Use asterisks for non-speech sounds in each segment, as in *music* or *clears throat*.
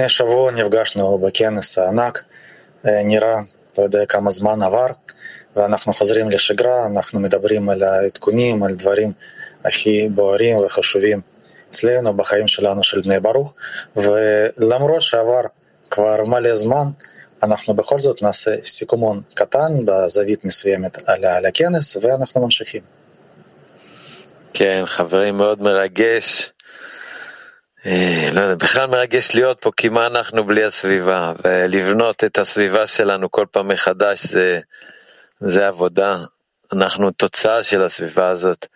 לפני שבוע נפגשנו בכנס הענק, נראה, לא יודע כמה זמן עבר, ואנחנו חוזרים לשגרה, אנחנו מדברים על העדכונים, על דברים הכי בוערים וחשובים אצלנו, בחיים שלנו של בני ברוך, ולמרות שעבר כבר מלא זמן, אנחנו בכל זאת נעשה סיכומון קטן בזווית מסוימת על הכנס, ואנחנו ממשיכים. כן, חברים, מאוד מרגש. לא יודע, בכלל מרגש להיות פה, כי מה אנחנו בלי הסביבה, ולבנות את הסביבה שלנו כל פעם מחדש זה, זה עבודה. אנחנו תוצאה של הסביבה הזאת.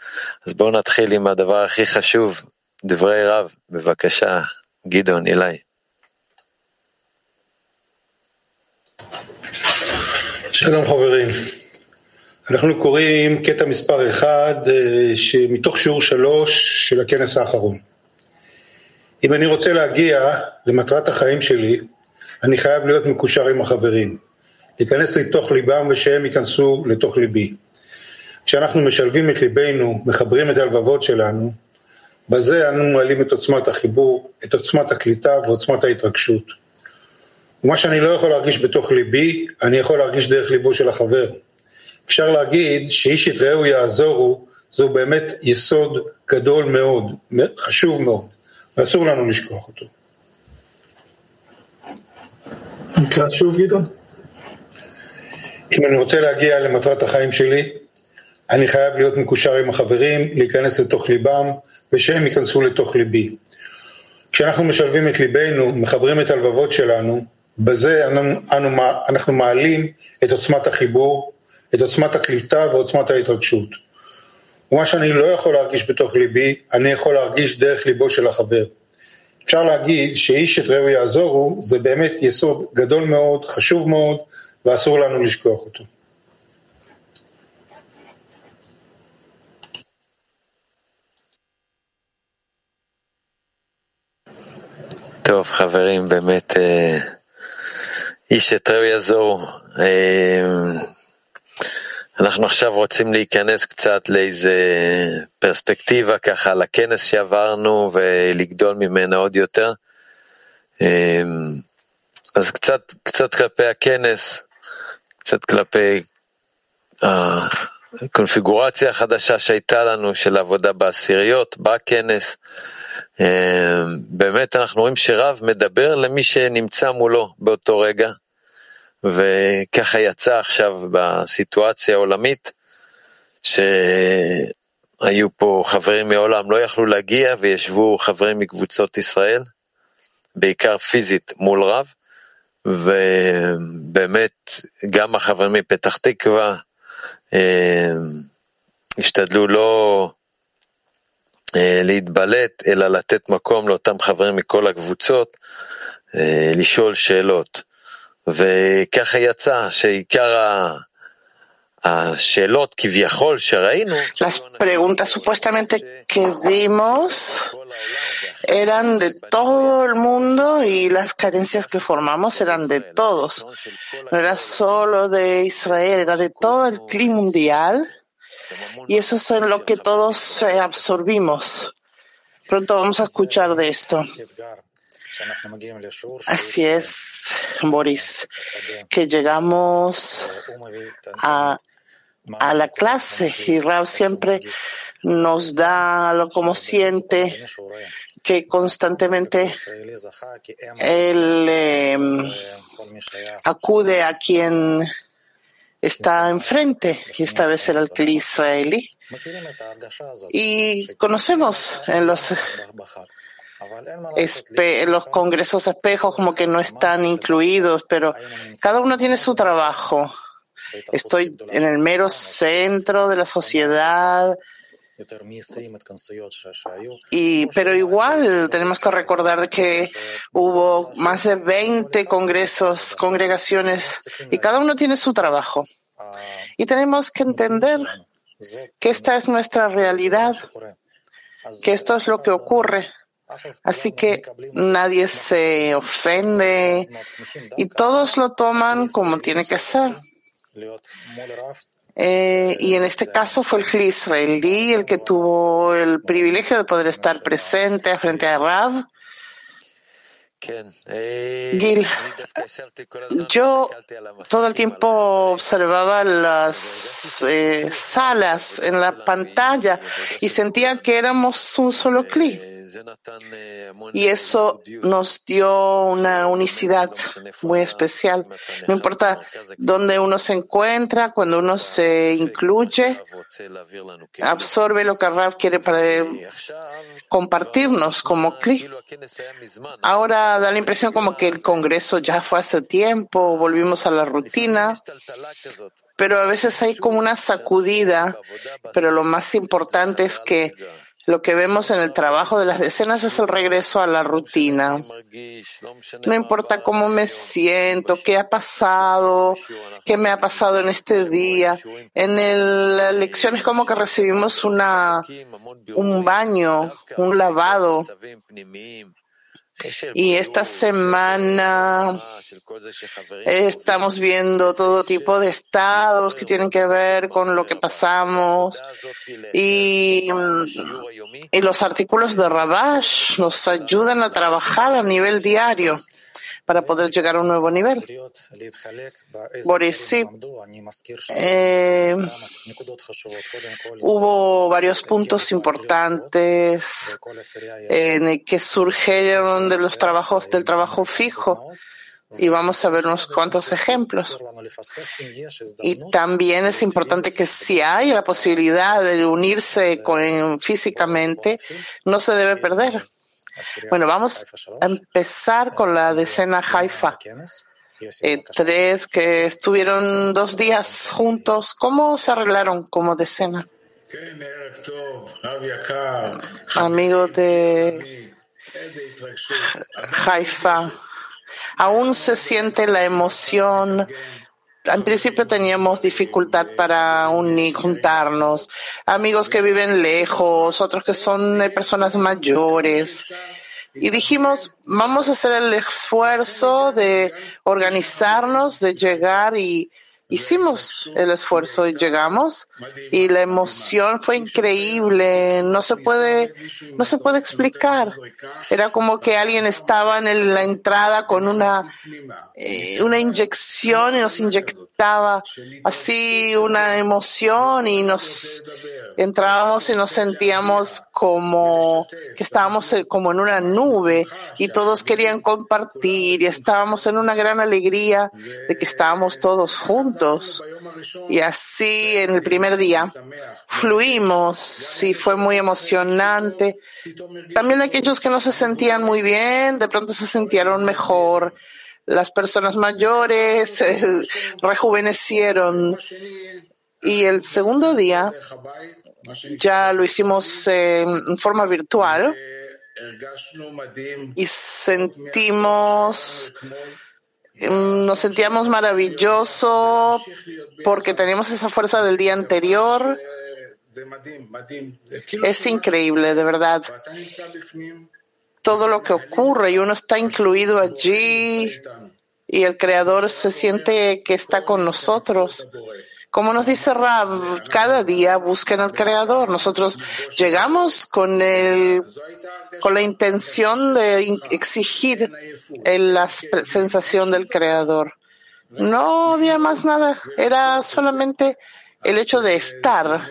אז בואו נתחיל עם הדבר הכי חשוב, דברי רב, בבקשה, גדעון, אילי. שלום חברים, אנחנו קוראים קטע מספר אחד מתוך שיעור שלוש של הכנס האחרון. אם אני רוצה להגיע למטרת החיים שלי, אני חייב להיות מקושר עם החברים, להיכנס לתוך ליבם ושהם ייכנסו לתוך ליבי. כשאנחנו משלבים את ליבנו, מחברים את הלבבות שלנו, בזה אנו מעלים את עוצמת החיבור, את עוצמת הקליטה ועוצמת ההתרגשות. ומה שאני לא יכול להרגיש בתוך ליבי, אני יכול להרגיש דרך ליבו של החבר. אפשר להגיד שאיש את רעהו יעזורו, זהו באמת יסוד גדול מאוד, חשוב מאוד, ואסור לנו לשכוח אותו. נקרא שוב גדעון. אם אני רוצה להגיע למטרת החיים שלי, אני חייב להיות מקושר עם החברים, להיכנס לתוך ליבם, ושהם ייכנסו לתוך ליבי. כשאנחנו משלבים את ליבנו, מחברים את הלבבות שלנו, בזה אנו, אנו, אנחנו מעלים את עוצמת החיבור, את עוצמת הקליטה ועוצמת ההתרגשות. ומה שאני לא יכול להרגיש בתוך ליבי, אני יכול להרגיש דרך ליבו של החבר. אפשר להגיד שאיש את רעהו יעזורו, זה באמת יסוד גדול מאוד, חשוב מאוד, ואסור לנו לשכוח אותו. טוב, חברים, באמת, איש את רעהו יעזור. אנחנו עכשיו רוצים להיכנס קצת לאיזה פרספקטיבה ככה לכנס שעברנו ולגדול ממנה עוד יותר. אז קצת, קצת כלפי הכנס, קצת כלפי הקונפיגורציה החדשה שהייתה לנו של עבודה בעשיריות, בכנס. באמת אנחנו רואים שרב מדבר למי שנמצא מולו באותו רגע, וככה יצא עכשיו בסיטואציה העולמית, שהיו פה חברים מעולם לא יכלו להגיע וישבו חברים מקבוצות ישראל, בעיקר פיזית מול רב, ובאמת גם החברים מפתח תקווה השתדלו לא להתבלט, אלא לתת מקום לאותם חברים מכל הקבוצות, לשאול שאלות. Las preguntas supuestamente que vimos eran de todo el mundo y las carencias que formamos eran de todos. No era solo de Israel, era de todo el clima mundial y eso es en lo que todos absorbimos. Pronto vamos a escuchar de esto. Así es, Boris, que llegamos a, la clase y Rab siempre nos da lo como siente que constantemente él eh, acude a quien está enfrente, y esta vez era el israelí. Y conocemos en los Espe los congresos espejos como que no están incluidos, pero cada uno tiene su trabajo. Estoy en el mero centro de la sociedad. Y, pero igual tenemos que recordar que hubo más de 20 congresos, congregaciones, y cada uno tiene su trabajo. Y tenemos que entender que esta es nuestra realidad, que esto es lo que ocurre. Así que nadie se ofende y todos lo toman como tiene que ser. Eh, y en este caso fue el Kli israelí el que tuvo el privilegio de poder estar presente frente a Rav Gil, yo todo el tiempo observaba las eh, salas en la pantalla y sentía que éramos un solo clic. Y eso nos dio una unicidad muy especial. No importa dónde uno se encuentra, cuando uno se incluye, absorbe lo que Rav quiere para compartirnos como CLI. Ahora da la impresión como que el Congreso ya fue hace tiempo, volvimos a la rutina, pero a veces hay como una sacudida, pero lo más importante es que lo que vemos en el trabajo de las decenas es el regreso a la rutina. No importa cómo me siento, qué ha pasado, qué me ha pasado en este día. En la lección es como que recibimos una, un baño, un lavado y esta semana estamos viendo todo tipo de estados que tienen que ver con lo que pasamos. y, y los artículos de Rabash nos ayudan a trabajar a nivel diario para poder llegar a un nuevo nivel. Boris, eh, hubo varios puntos importantes en que surgieron de los trabajos del trabajo fijo y vamos a ver unos cuantos ejemplos. Y también es importante que si hay la posibilidad de unirse con, físicamente, no se debe perder. Bueno, vamos a empezar con la decena Haifa. Eh, tres que estuvieron dos días juntos. ¿Cómo se arreglaron como decena? Amigo de Haifa, aún se siente la emoción en principio teníamos dificultad para unir, juntarnos, amigos que viven lejos, otros que son personas mayores. Y dijimos, vamos a hacer el esfuerzo de organizarnos, de llegar y hicimos el esfuerzo y llegamos y la emoción fue increíble no se puede no se puede explicar era como que alguien estaba en la entrada con una eh, una inyección y nos inyectaba así una emoción y nos entrábamos y nos sentíamos como que estábamos eh, como en una nube y todos querían compartir y estábamos en una gran alegría de que estábamos todos juntos. Y así en el primer día fluimos y fue muy emocionante. También aquellos que no se sentían muy bien, de pronto se sintieron mejor. Las personas mayores *laughs* rejuvenecieron. Y el segundo día ya lo hicimos en forma virtual y sentimos, nos sentíamos maravilloso porque tenemos esa fuerza del día anterior. Es increíble, de verdad. Todo lo que ocurre y uno está incluido allí y el Creador se siente que está con nosotros. Como nos dice Rab, cada día busquen al Creador. Nosotros llegamos con el, con la intención de exigir la sensación del Creador. No había más nada. Era solamente el hecho de estar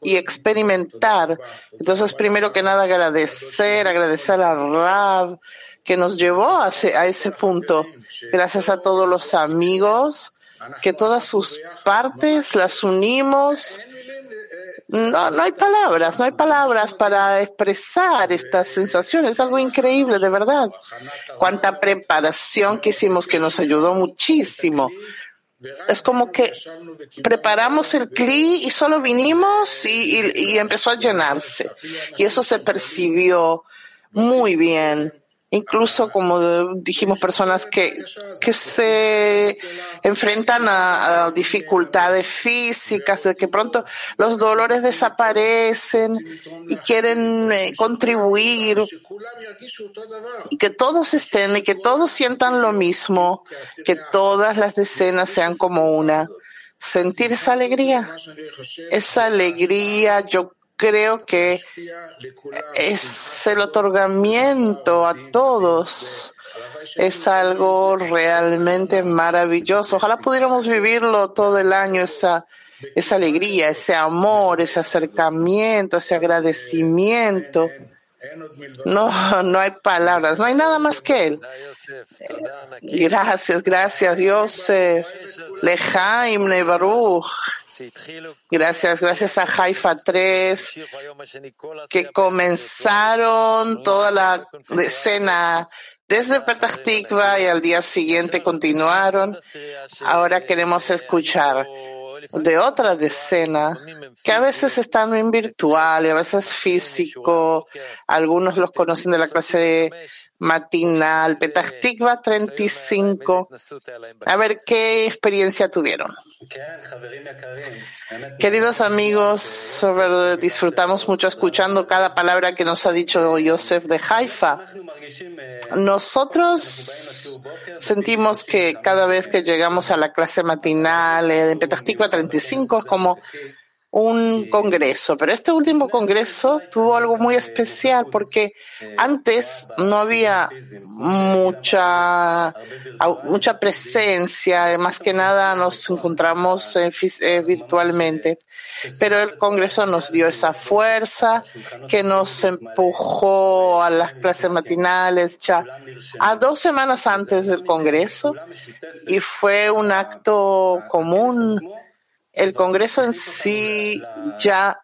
y experimentar. Entonces, primero que nada, agradecer, agradecer a Rab que nos llevó a ese punto. Gracias a todos los amigos que todas sus partes las unimos. No, no hay palabras, no hay palabras para expresar estas sensaciones. Es algo increíble, de verdad. Cuánta preparación que hicimos que nos ayudó muchísimo. Es como que preparamos el cli y solo vinimos y, y empezó a llenarse. Y eso se percibió muy bien incluso como dijimos personas que, que se enfrentan a, dificultades físicas, de que pronto los dolores desaparecen y quieren eh, contribuir y que todos estén y que todos sientan lo mismo, que todas las decenas sean como una. Sentir esa alegría, esa alegría, yo creo que es el otorgamiento a todos es algo realmente maravilloso. Ojalá pudiéramos vivirlo todo el año, esa, esa alegría, ese amor, ese acercamiento, ese agradecimiento. No, no hay palabras, no hay nada más que él. Gracias, gracias, Yosef. Lejaim Nebaruch. Gracias, gracias a Haifa 3, que comenzaron toda la escena desde Petah Tikva y al día siguiente continuaron. Ahora queremos escuchar de otra decena que a veces están en virtual y a veces físico. Algunos los conocen de la clase matinal, Petah Tikva 35. A ver qué experiencia tuvieron. Queridos amigos, disfrutamos mucho escuchando cada palabra que nos ha dicho Yosef de Haifa. Nosotros sentimos que cada vez que llegamos a la clase matinal de eh, Petah Tikva 35 es como un congreso, pero este último congreso tuvo algo muy especial porque antes no había mucha mucha presencia, más que nada nos encontramos eh, virtualmente, pero el congreso nos dio esa fuerza que nos empujó a las clases matinales ya a dos semanas antes del congreso y fue un acto común el Congreso en sí ya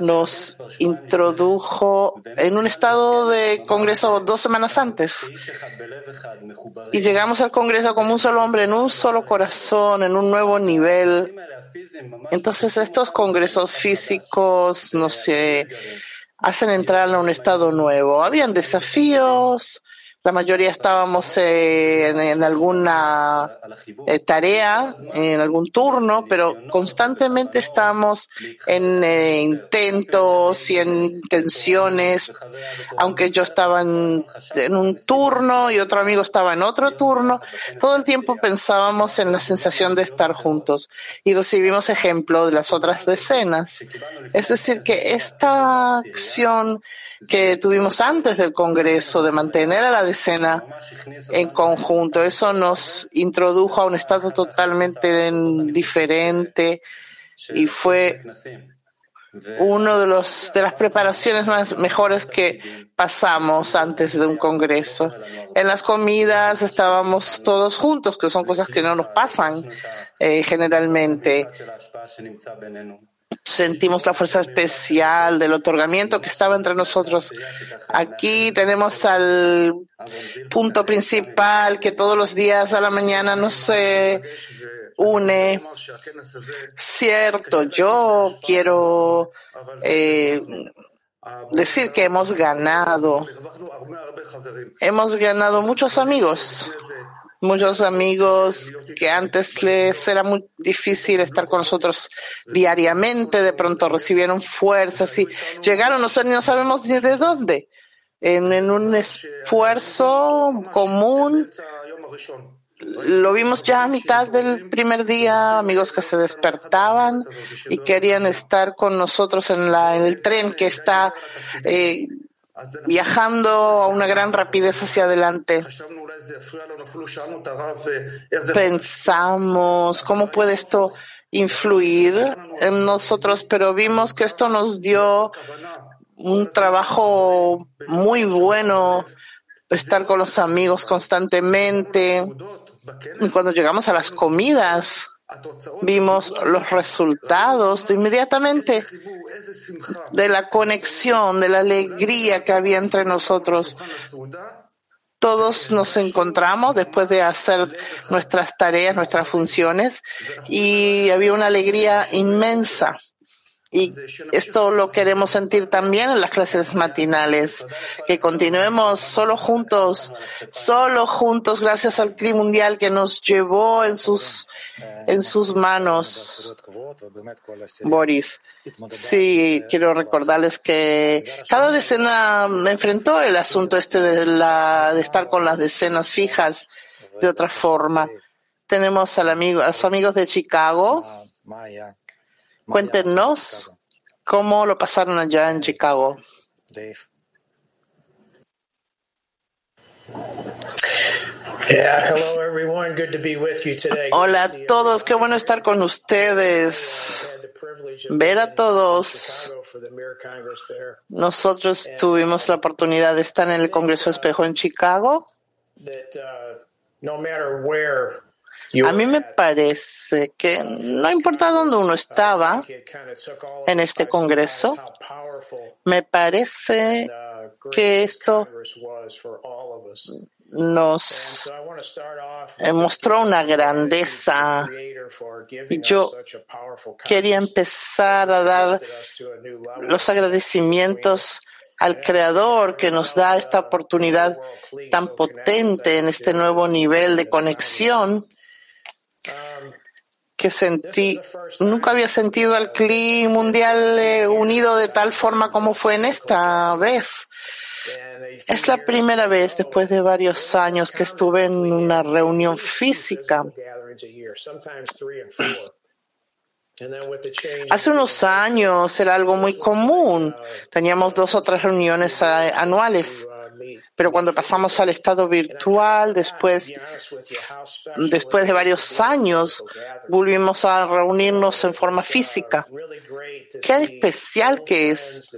nos introdujo en un estado de Congreso dos semanas antes. Y llegamos al Congreso como un solo hombre, en un solo corazón, en un nuevo nivel. Entonces estos congresos físicos nos hacen entrar a un estado nuevo. Habían desafíos, la mayoría estábamos en, alguna eh, tarea, en algún turno, pero constantemente estábamos en eh, intentos y en intenciones, aunque yo estaba en, un turno y otro amigo estaba en otro turno, todo el tiempo pensábamos en la sensación de estar juntos y recibimos ejemplo de las otras decenas. Es decir, que esta acción que tuvimos antes del Congreso de mantener a la decena en conjunto. Eso nos introdujo a un estado totalmente diferente y fue uno de los de las preparaciones más mejores que pasamos antes de un congreso. En las comidas estábamos todos juntos, que son cosas que no nos pasan eh, generalmente sentimos la fuerza especial del otorgamiento que estaba entre nosotros. Aquí tenemos al punto principal que todos los días a la mañana nos une. Cierto, yo quiero eh, decir que hemos ganado. Hemos ganado muchos amigos muchos amigos que antes les era muy difícil estar con nosotros diariamente, de pronto recibieron fuerzas y llegaron, no, no sabemos ni de dónde, en, en un esfuerzo común. Lo vimos ya a mitad del primer día, amigos que se despertaban y querían estar con nosotros en, la, en el tren que está eh, viajando a una gran rapidez hacia adelante. Pensamos, ¿cómo puede esto influir en nosotros? Pero vimos que esto nos dio un trabajo muy bueno, estar con los amigos constantemente. Cuando llegamos a las comidas, vimos los resultados inmediatamente de la conexión, de la alegría que había entre nosotros todos nos encontramos después de hacer nuestras tareas, nuestras funciones, y había una alegría inmensa. Y esto lo queremos sentir también en las clases matinales, que continuemos solo juntos, solo juntos, gracias al CRI mundial que nos llevó en sus, en sus manos, Boris. Sí, quiero recordarles que cada decena me enfrentó el asunto este de, la, de estar con las decenas fijas de otra forma. Tenemos al amigo, a los amigos de Chicago. Cuéntenos cómo lo pasaron allá en Chicago. Hola a todos, qué bueno estar con ustedes. Ver a todos. Nosotros tuvimos la oportunidad de estar en el Congreso Espejo en Chicago. A mí me parece que no importa dónde uno estaba en este Congreso, me parece que esto nos mostró una grandeza. Yo quería empezar a dar los agradecimientos al Creador que nos da esta oportunidad tan potente en este nuevo nivel de conexión que sentí, nunca había sentido al clima mundial eh, unido de tal forma como fue en esta vez. Es la primera vez después de varios años que estuve en una reunión física. Hace unos años era algo muy común. Teníamos dos o tres reuniones anuales. Pero cuando pasamos al estado virtual, después, después de varios años, volvimos a reunirnos en forma física. Qué especial que es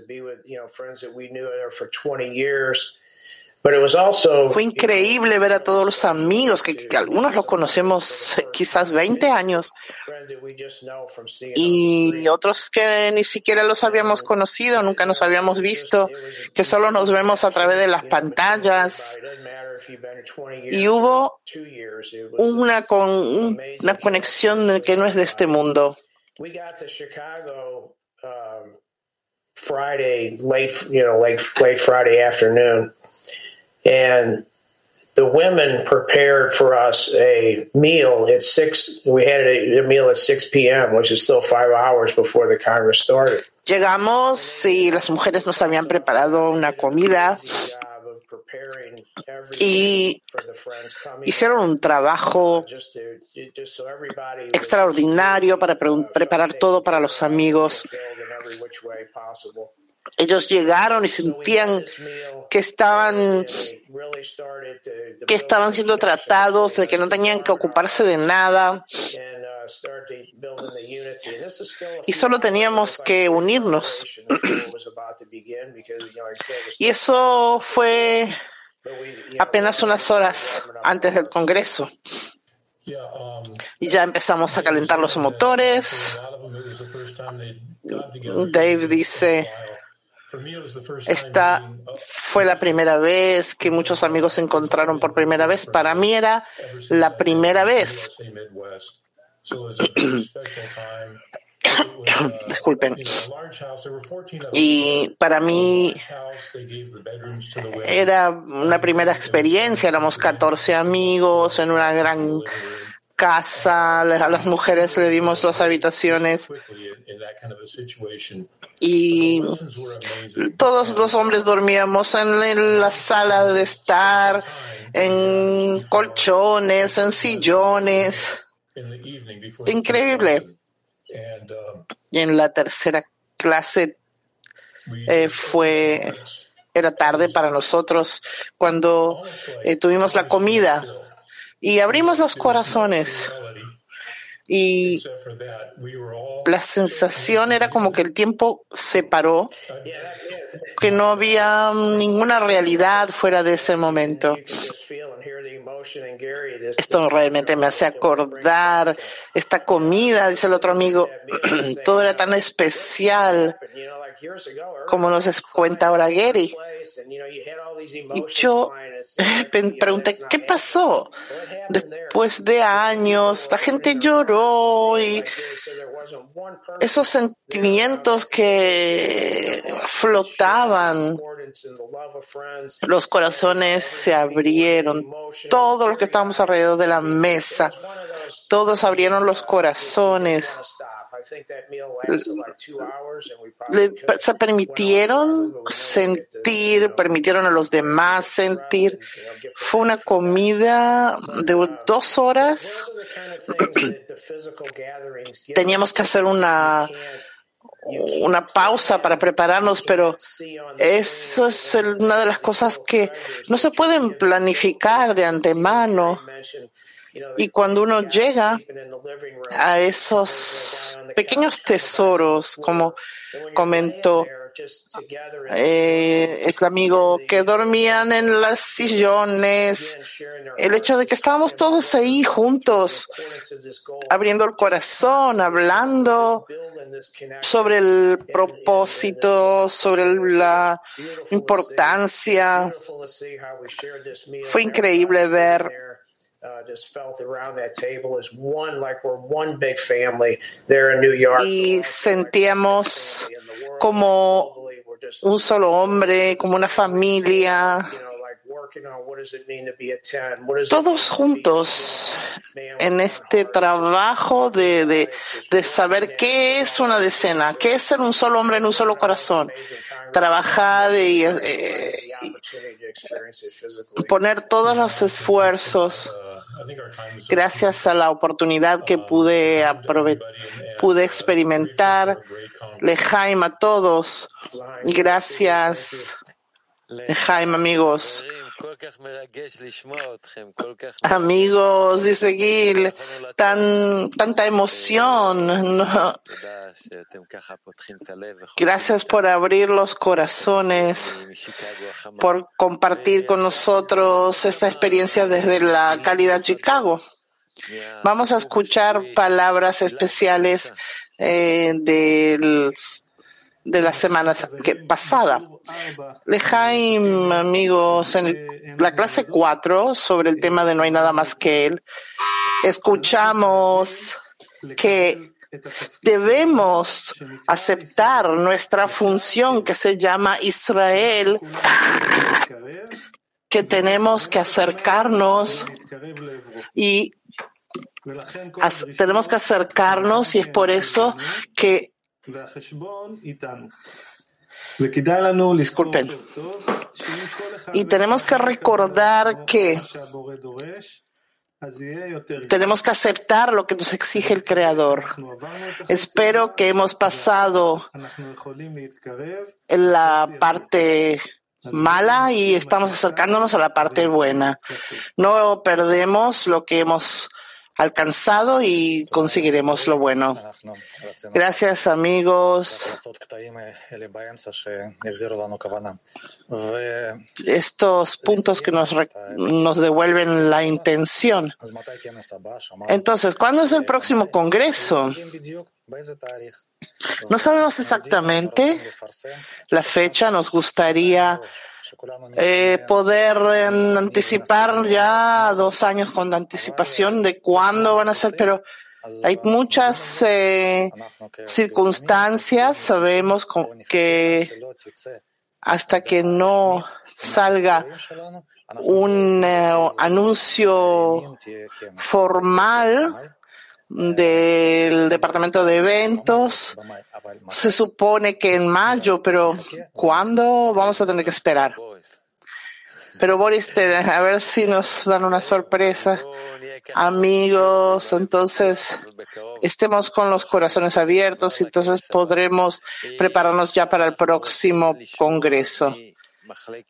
fue increíble ver a todos los amigos, que, algunos los conocemos quizás 20 años, y otros que ni siquiera los habíamos conocido, nunca nos habíamos visto, que solo nos vemos a través de las pantallas. Y hubo una, con, una conexión que no es de este mundo. Friday, late, you know, late, late Friday afternoon. And the women prepared for us a meal at six. We had a, a, meal at six p.m., which is still five hours before the Congress started. Llegamos y las mujeres nos habían preparado una comida y hicieron un trabajo extraordinario para preparar todo para los amigos ellos llegaron y sentían que estaban que estaban siendo tratados, de que no tenían que ocuparse de nada y solo teníamos que unirnos. Y eso fue apenas unas horas antes del Congreso. Y ya empezamos a calentar los motores. Dave dice, esta fue la primera vez que muchos amigos se encontraron por primera vez. Para mí era la primera vez. *clears throat* *clears throat* Disculpen. Y para mí era una primera experiencia. Éramos 14 amigos en una gran casa. A las mujeres le dimos las habitaciones y todos los hombres dormíamos en la sala de estar, en colchones, en sillones. Increíble. Y en la tercera clase eh, fue, era tarde para nosotros cuando eh, tuvimos la comida y abrimos los corazones y la sensación era como que el tiempo se paró, que no había ninguna realidad fuera de ese momento. Esto realmente me hace acordar esta comida, dice el otro amigo, *clears throat* todo era tan especial como nos cuenta ahora Gary. Y yo *laughs* pregunté, ¿qué pasó? Después de años, la gente lloró y esos sentimientos que flotaban, los corazones se abrieron, todos los que estábamos alrededor de la mesa, todos abrieron los corazones se permitieron sentir, permitieron a los demás sentir. Fue una comida de dos horas. *clears throat* Teníamos que hacer una una pausa para prepararnos, pero eso es una de las cosas que no se pueden planificar de antemano. Y cuando uno llega a esos pequeños tesoros, como comentó eh, el amigo, que dormían en las sillones, el hecho de que estábamos todos ahí juntos, abriendo el corazón, hablando sobre el propósito, sobre la importancia. Fue increíble ver y sentíamos como un solo hombre, como una familia, todos juntos en este trabajo de, de, de, saber qué es una decena, qué es ser un solo hombre en un solo corazón, trabajar y, eh, y poner todos los esfuerzos. Gracias a la oportunidad que pude, pude experimentar, Lejaim a todos. Gracias, Lejaim, amigos. Amigos, dice Gil, tan, tanta emoción. Gracias por abrir los corazones, por compartir con nosotros esta experiencia desde la calidad Chicago. Vamos a escuchar palabras especiales eh, del de la semana que, pasada. Lejaim, amigos, en la clase 4 sobre el tema de no hay nada más que él, escuchamos que debemos aceptar nuestra función que se llama Israel, que tenemos que acercarnos y tenemos que acercarnos y es por eso que Disculpen. Y tenemos que recordar que tenemos que aceptar lo que nos exige el Creador. Espero que hemos pasado en la parte mala y estamos acercándonos a la parte buena. No perdemos lo que hemos alcanzado y conseguiremos lo bueno. Gracias amigos. Estos puntos que nos, nos devuelven la intención. Entonces, ¿cuándo es el próximo Congreso? No sabemos exactamente la fecha, nos gustaría eh, poder anticipar ya dos años con anticipación de cuándo van a ser, pero hay muchas eh, circunstancias. Sabemos que hasta que no salga un eh, anuncio formal del departamento de eventos. Se supone que en mayo, pero ¿cuándo vamos a tener que esperar? Pero Boris, a ver si nos dan una sorpresa. Amigos, entonces estemos con los corazones abiertos y entonces podremos prepararnos ya para el próximo Congreso.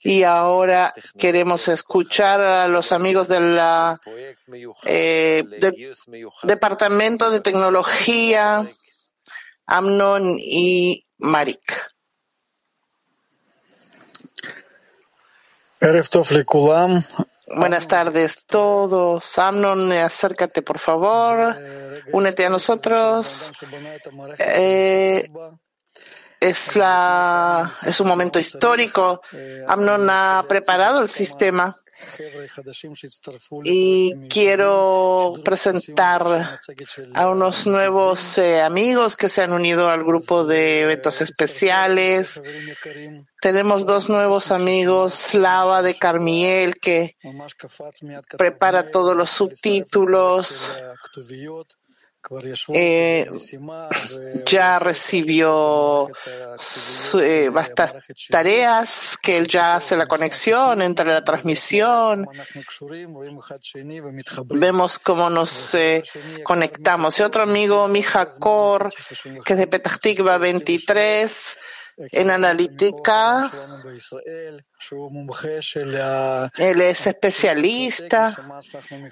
Y ahora queremos escuchar a los amigos del eh, Departamento de Tecnología, Amnon y Marik. Buenas tardes todos. Amnon, acércate por favor. Únete a nosotros. Eh, es, la, es un momento histórico. Amnon ha preparado el sistema y quiero presentar a unos nuevos eh, amigos que se han unido al grupo de eventos especiales. Tenemos dos nuevos amigos, Lava de Carmiel, que prepara todos los subtítulos eh, ya recibió eh, vastas tareas, que él ya hace la conexión entre la transmisión. Vemos cómo nos eh, conectamos. Y otro amigo, Mija Kor, que es de Petah Tikva 23, en analítica. Él es especialista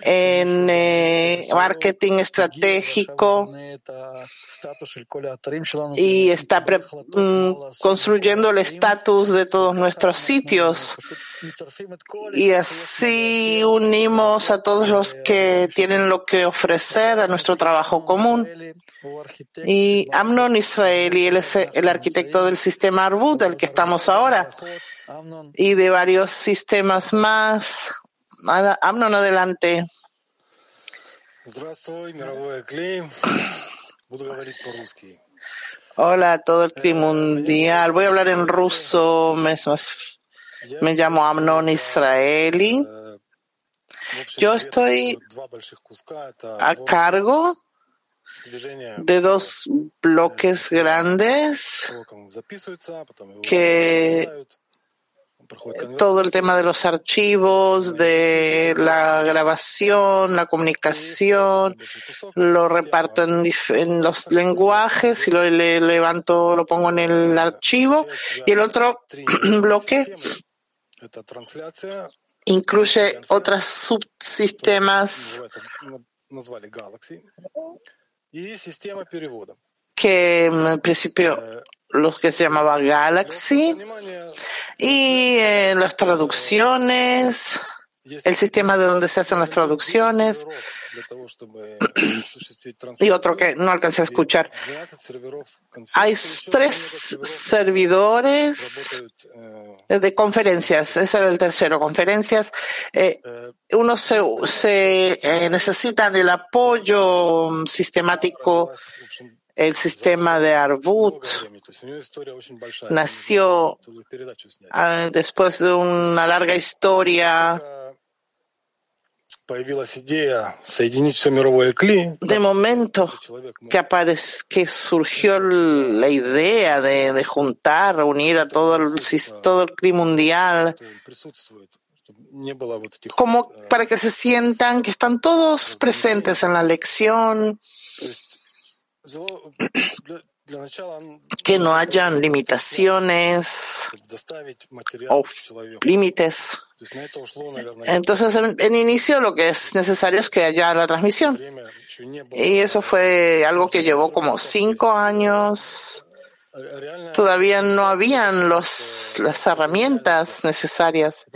en eh, marketing estratégico y está mm, construyendo el estatus de todos nuestros sitios. Y así unimos a todos los que tienen lo que ofrecer a nuestro trabajo común. Y Amnon Israeli, él es el arquitecto del sistema Arbut, del que estamos ahora y de varios sistemas más. Amnon, adelante. Hola a todo el clima mundial. Voy a hablar en ruso. Me, me llamo Amnon Israeli. Yo estoy a cargo de dos bloques grandes que todo el tema de los archivos, de la grabación, la comunicación, lo reparto en, los lenguajes y lo levanto, lo pongo en el archivo. Y el otro *clears throat* bloque incluye otros subsistemas que en principio los que se llamaba Galaxy y eh, las traducciones, el sistema de donde se hacen las traducciones *clears throat* y otro que no alcancé a escuchar. Hay tres servidores de conferencias, ese era el tercero, conferencias. Eh, uno se, se eh, necesitan el apoyo sistemático el sistema de Arbut nació ah, después de una larga historia. De momento que, que surgió la idea de, juntar, unir a todo el, todo el clima mundial, como para que se sientan que están todos presentes en la lección, que no hayan limitaciones o límites. Entonces, en, inicio lo que es necesario es que haya la transmisión. Y eso fue algo que llevó como cinco años. Todavía no habían los, las herramientas necesarias.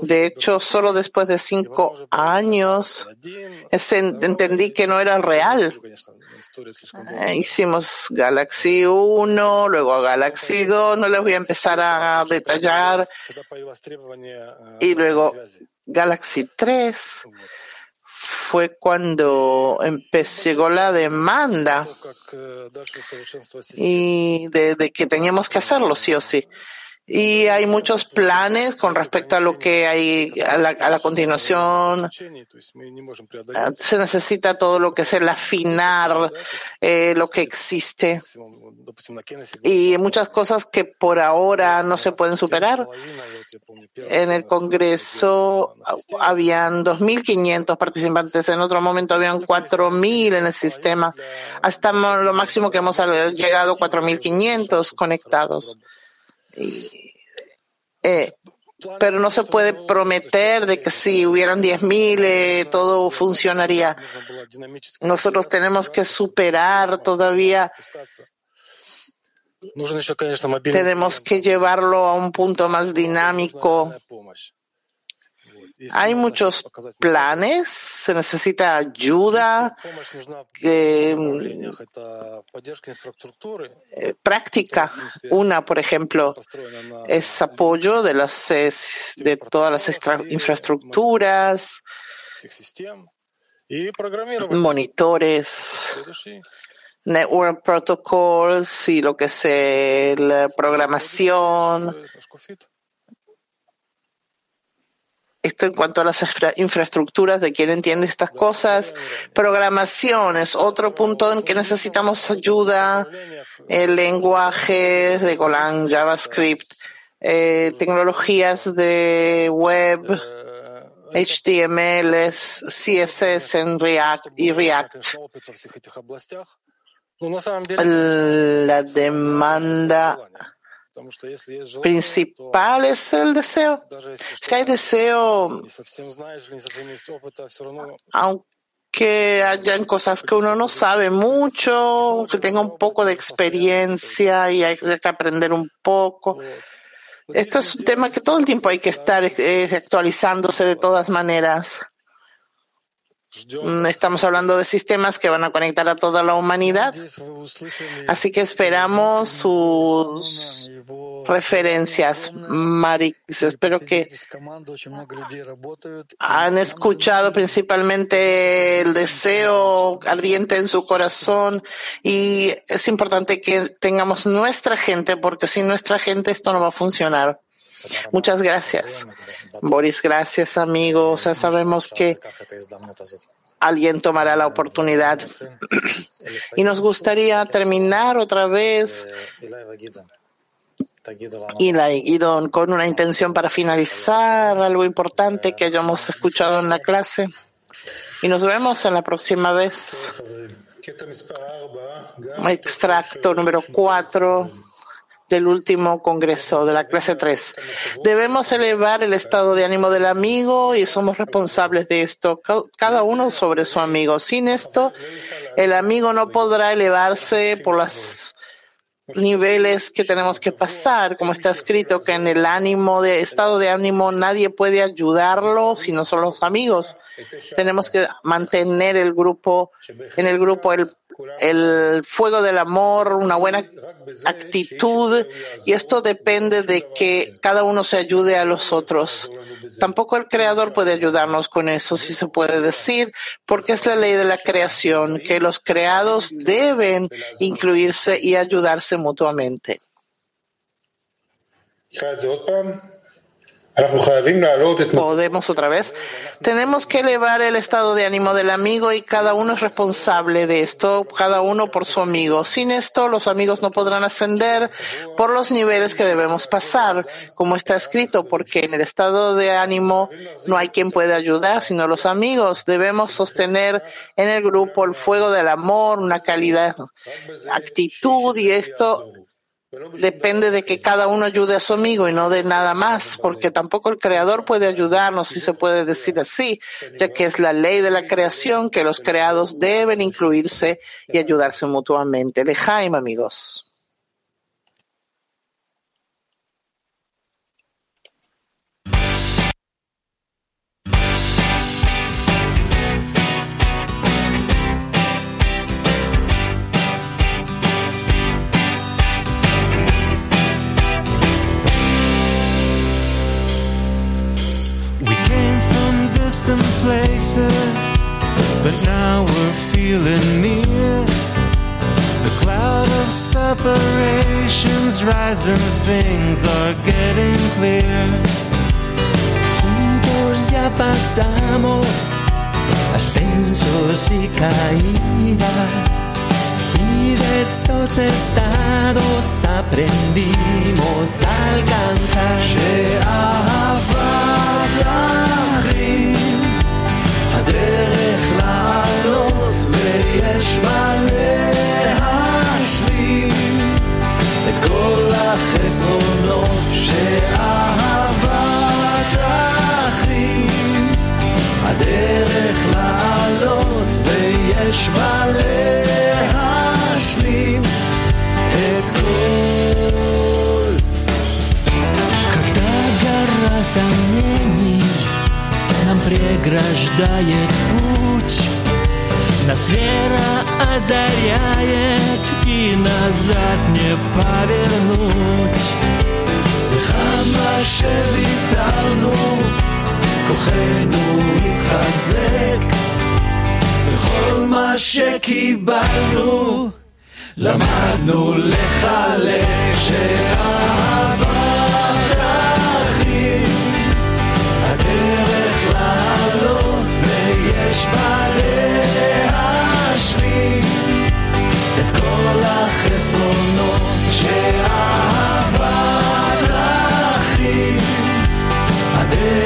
De hecho, solo después de cinco años entendí que no era real hicimos Galaxy 1, luego Galaxy 2, no les voy a empezar a detallar. Y luego Galaxy 3 fue cuando empezó, llegó la demanda. Y de que teníamos que hacerlo sí o sí y hay muchos planes con respecto a lo que hay a la, continuación. Ah, se necesita todo lo que es el afinar eh, lo que existe y muchas cosas que por ahora no se pueden superar. En el Congreso habían 2.500 participantes, en otro momento habían 4.000 en el sistema. Hasta lo máximo que hemos llegado 4.500 conectados. Eh, pero no se puede prometer de que si hubieran 10.000 eh, todo funcionaría. Nosotros tenemos que superar todavía. Tenemos que llevarlo a un punto más dinámico. Hay muchos planes, se necesita ayuda, eh, práctica. Una, por ejemplo, es apoyo de, las, de todas las infraestructuras, monitores, network protocols y lo que es la programación esto en cuanto a las infraestructuras de quién entiende estas cosas. Programación es otro punto en que necesitamos ayuda. El lenguaje de Golang, JavaScript, eh, tecnologías de web, HTML, CSS en React y React. La demanda principal es el deseo. Si hay deseo, aunque hayan cosas que uno no sabe mucho, que tenga un poco de experiencia y hay que aprender un poco. Esto es un tema que todo el tiempo hay que estar eh, actualizándose de todas maneras. Mm, estamos hablando de sistemas que van a conectar a toda la humanidad. Así que esperamos sus referencias. Marix, espero que han escuchado principalmente el deseo ardiente en su corazón y es importante que tengamos nuestra gente porque sin nuestra gente esto no va a funcionar. Muchas gracias. Boris, gracias, amigos. Ya sabemos que alguien tomará la oportunidad. Y nos gustaría terminar otra vez y la con una intención para finalizar algo importante que hayamos escuchado en la clase. Y nos vemos en la próxima vez. Extracto número 4 del último congreso de la clase 3. Debemos elevar el estado de ánimo del amigo y somos responsables de esto, cada uno sobre su amigo. Sin esto, el amigo no podrá elevarse por los niveles que tenemos que pasar, como está escrito que en el ánimo de estado de ánimo nadie puede ayudarlo sino solo los amigos. Tenemos que mantener el grupo en el grupo el el fuego del amor, una buena actitud, y esto depende de que cada uno se ayude a los otros. Tampoco el creador puede ayudarnos con eso, si se puede decir, porque es la ley de la creación, que los creados deben incluirse y ayudarse mutuamente. Podemos otra vez. Tenemos que elevar el estado de ánimo del amigo y cada uno es responsable de esto, cada uno por su amigo. Sin esto, los amigos no podrán ascender por los niveles que debemos pasar, como está escrito, porque en el estado de ánimo no hay quien pueda ayudar, sino los amigos. Debemos sostener en el grupo el fuego del amor, una calidad, actitud y esto Depende de que cada uno ayude a su amigo y no de nada más, porque tampoco el creador puede ayudarnos, si se puede decir así, ya que es la ley de la creación que los creados deben incluirse y ayudarse mutuamente. De Jaime, amigos. Now we're feeling near. The cloud of separations rising, things are getting clear. Juntos ya pasamos ascensos y caídas. Y de estos estados aprendimos a alcanzar. Ah, ah, ah, Yeah.